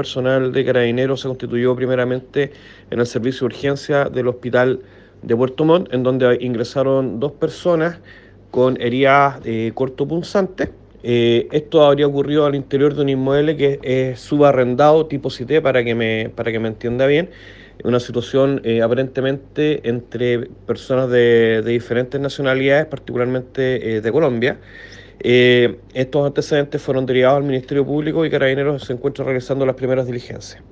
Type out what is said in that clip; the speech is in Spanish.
personal de carabineros se constituyó primeramente en el servicio de urgencia del hospital de Puerto Montt, en donde ingresaron dos personas con heridas eh, cortopunzantes. Eh, esto habría ocurrido al interior de un inmueble que es subarrendado tipo CITE para que me, para que me entienda bien. Una situación eh, aparentemente entre personas de, de diferentes nacionalidades, particularmente eh, de Colombia. Eh, estos antecedentes fueron derivados al Ministerio Público y Carabineros se encuentran realizando las primeras diligencias.